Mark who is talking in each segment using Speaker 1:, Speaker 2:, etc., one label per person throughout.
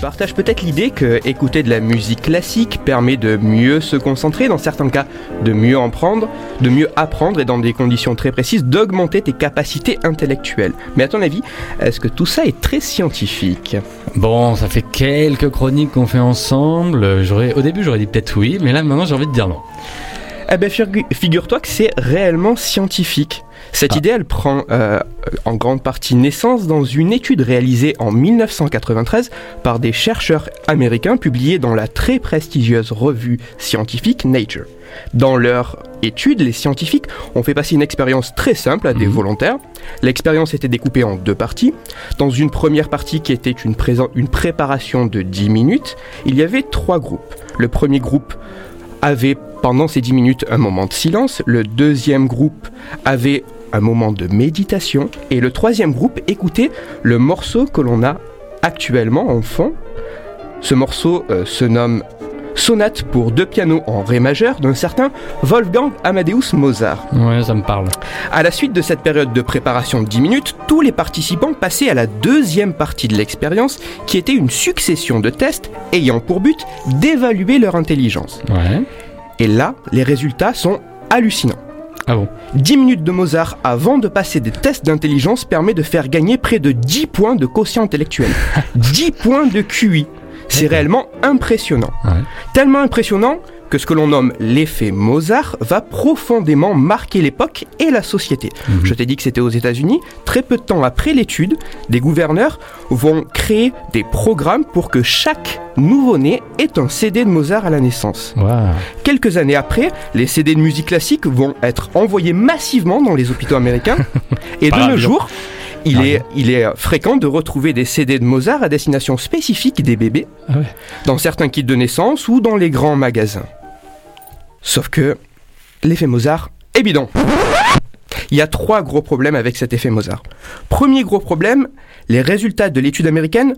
Speaker 1: Tu partages peut-être l'idée que écouter de la musique classique permet de mieux se concentrer, dans certains cas de mieux en prendre, de mieux apprendre et dans des conditions très précises d'augmenter tes capacités intellectuelles. Mais à ton avis, est-ce que tout ça est très scientifique?
Speaker 2: Bon, ça fait quelques chroniques qu'on fait ensemble. J'aurais, au début, j'aurais dit peut-être oui, mais là maintenant, j'ai envie de dire non.
Speaker 1: Eh ben, figu- figure-toi que c'est réellement scientifique. Cette
Speaker 2: Ah.
Speaker 1: idée, elle prend euh, en grande partie naissance dans une étude réalisée en 1993 par des chercheurs américains publiée dans la très prestigieuse revue scientifique Nature. Dans leur étude, les scientifiques ont fait passer une expérience très simple à des
Speaker 2: Mhm.
Speaker 1: volontaires. L'expérience était découpée en deux parties. Dans une première partie qui était une, une préparation de 10 minutes, il y avait trois groupes. Le premier groupe avait pendant ces 10 minutes un moment de silence, le deuxième groupe avait un moment de méditation et le troisième groupe écoutait le morceau que l'on a actuellement en fond. Ce morceau euh, se nomme Sonate pour deux pianos en ré majeur d'un certain Wolfgang Amadeus Mozart.
Speaker 2: Ouais, ça me parle.
Speaker 1: À la suite de cette période de préparation de 10 minutes, tous les participants passaient à la deuxième partie de l'expérience qui était une succession de tests ayant pour but d'évaluer leur intelligence.
Speaker 2: Ouais.
Speaker 1: Et là, les résultats sont hallucinants.
Speaker 2: Ah bon
Speaker 1: 10 minutes de Mozart avant de passer des tests d'intelligence permet de faire gagner près de 10 points de quotient intellectuel. 10 points de QI. C'est réellement impressionnant.
Speaker 2: Ouais.
Speaker 1: Tellement impressionnant que ce que l'on nomme l'effet Mozart va profondément marquer l'époque et la société.
Speaker 2: Mhm.
Speaker 1: Je t'ai dit que c'était aux États-Unis. Très peu de temps après l'étude, des gouverneurs vont créer des programmes pour que chaque nouveau-né ait un CD de Mozart à la naissance. Quelques années après, les CD de musique classique vont être envoyés massivement dans les hôpitaux américains. Et de nos jours, il est, il est fréquent de retrouver des CD de Mozart à destination spécifique des bébés,
Speaker 2: Ah ouais.
Speaker 1: dans certains kits de naissance ou dans les grands magasins. Sauf que l'effet Mozart est bidon. Il y a trois gros problèmes avec cet effet Mozart. Premier gros problème, les résultats de l'étude américaine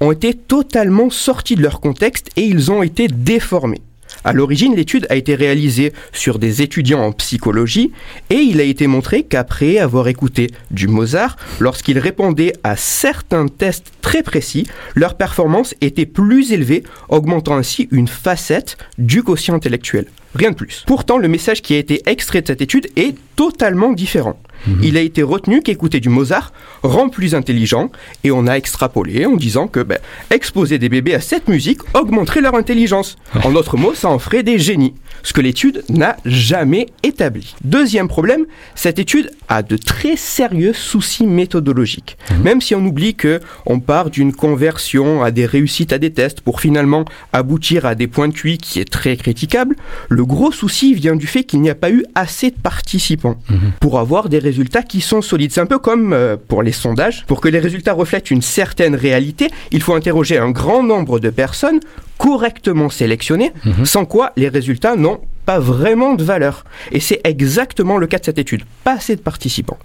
Speaker 1: ont été totalement sortis de leur contexte et ils ont été déformés. À l'origine, l'étude a été réalisée sur des étudiants en psychologie et il a été montré qu'après avoir écouté du Mozart, lorsqu'ils répondaient à certains tests très précis, leur performance était plus élevée, augmentant ainsi une facette du quotient intellectuel. Rien de plus. Pourtant, le message qui a été extrait de cette étude est totalement différent. Il a été retenu qu'écouter du Mozart rend plus intelligent et on a extrapolé en disant que ben, exposer des bébés à cette musique augmenterait leur intelligence. En d'autres mots, ça en ferait des génies. Ce que l'étude n'a jamais établi. Deuxième problème, cette étude a de très sérieux soucis méthodologiques. Même si on oublie que on part d'une conversion à des réussites à des tests pour finalement aboutir à des points de QI qui est très critiquable, le gros souci vient du fait qu'il n'y a pas eu assez de participants pour avoir des résultats qui sont solides. C'est un peu comme euh, pour les sondages. Pour que les résultats reflètent une certaine réalité, il faut interroger un grand nombre de personnes correctement sélectionnées, sans quoi les résultats n'ont pas vraiment de valeur. Et c'est exactement le cas de cette étude. Pas assez de participants.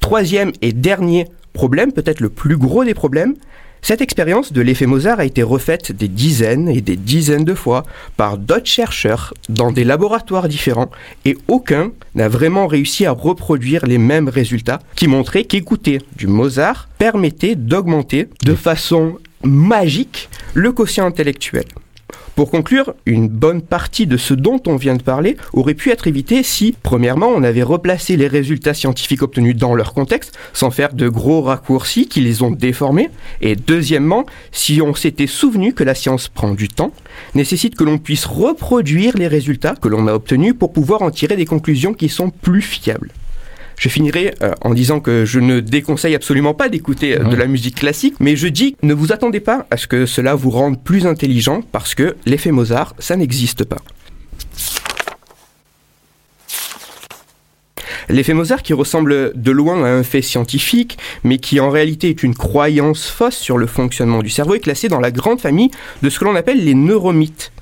Speaker 1: Troisième et dernier problème, peut-être le plus gros des problèmes, cette expérience de l'effet Mozart a été refaite des dizaines et des dizaines de fois par d'autres chercheurs dans des laboratoires différents et aucun n'a vraiment réussi à reproduire les mêmes résultats qui montraient qu'écouter du Mozart permettait d'augmenter de façon magique le quotient intellectuel. Pour conclure, une bonne partie de ce dont on vient de parler aurait pu être évité si, premièrement, on avait replacé les résultats scientifiques obtenus dans leur contexte, sans faire de gros raccourcis qui les ont déformés, et deuxièmement, si on s'était souvenu que la science prend du temps, nécessite que l'on puisse reproduire les résultats que l'on a obtenus pour pouvoir en tirer des conclusions qui sont plus fiables. Je finirai euh, en disant que je ne déconseille absolument pas d'écouter euh, de la musique classique, mais je dis ne vous attendez pas à ce que cela vous rende plus intelligent parce que l'effet Mozart, ça n'existe pas. L'effet Mozart qui ressemble de loin à un fait scientifique, mais qui en réalité est une croyance fausse sur le fonctionnement du cerveau, est classé dans la grande famille de ce que l'on appelle les neuromythes.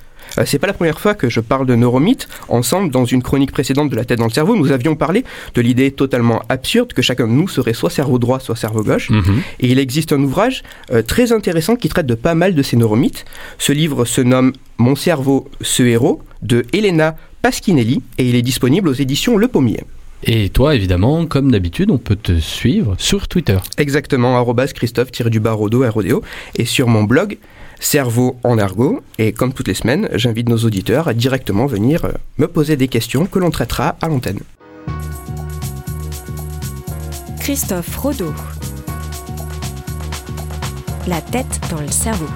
Speaker 1: Euh, c'est pas la première fois que je parle de neuromythes. Ensemble, dans une chronique précédente de la tête dans le cerveau, nous avions parlé de l'idée totalement absurde que chacun de nous serait soit cerveau droit, soit cerveau gauche.
Speaker 2: Mhm.
Speaker 1: Et il existe un ouvrage euh, très intéressant qui traite de pas mal de ces neuromythes. Ce livre se nomme Mon cerveau, ce héros de Elena Paschinelli et il est disponible aux éditions Le Pommier.
Speaker 2: Et toi, évidemment, comme d'habitude, on peut te suivre sur Twitter.
Speaker 1: Exactement, arrobas Christophe-Rodo RODO et sur mon blog Cerveau en argot. Et comme toutes les semaines, j'invite nos auditeurs à directement venir euh, me poser des questions que l'on traitera à l'antenne.
Speaker 3: Christophe Rodeau. La tête dans le cerveau.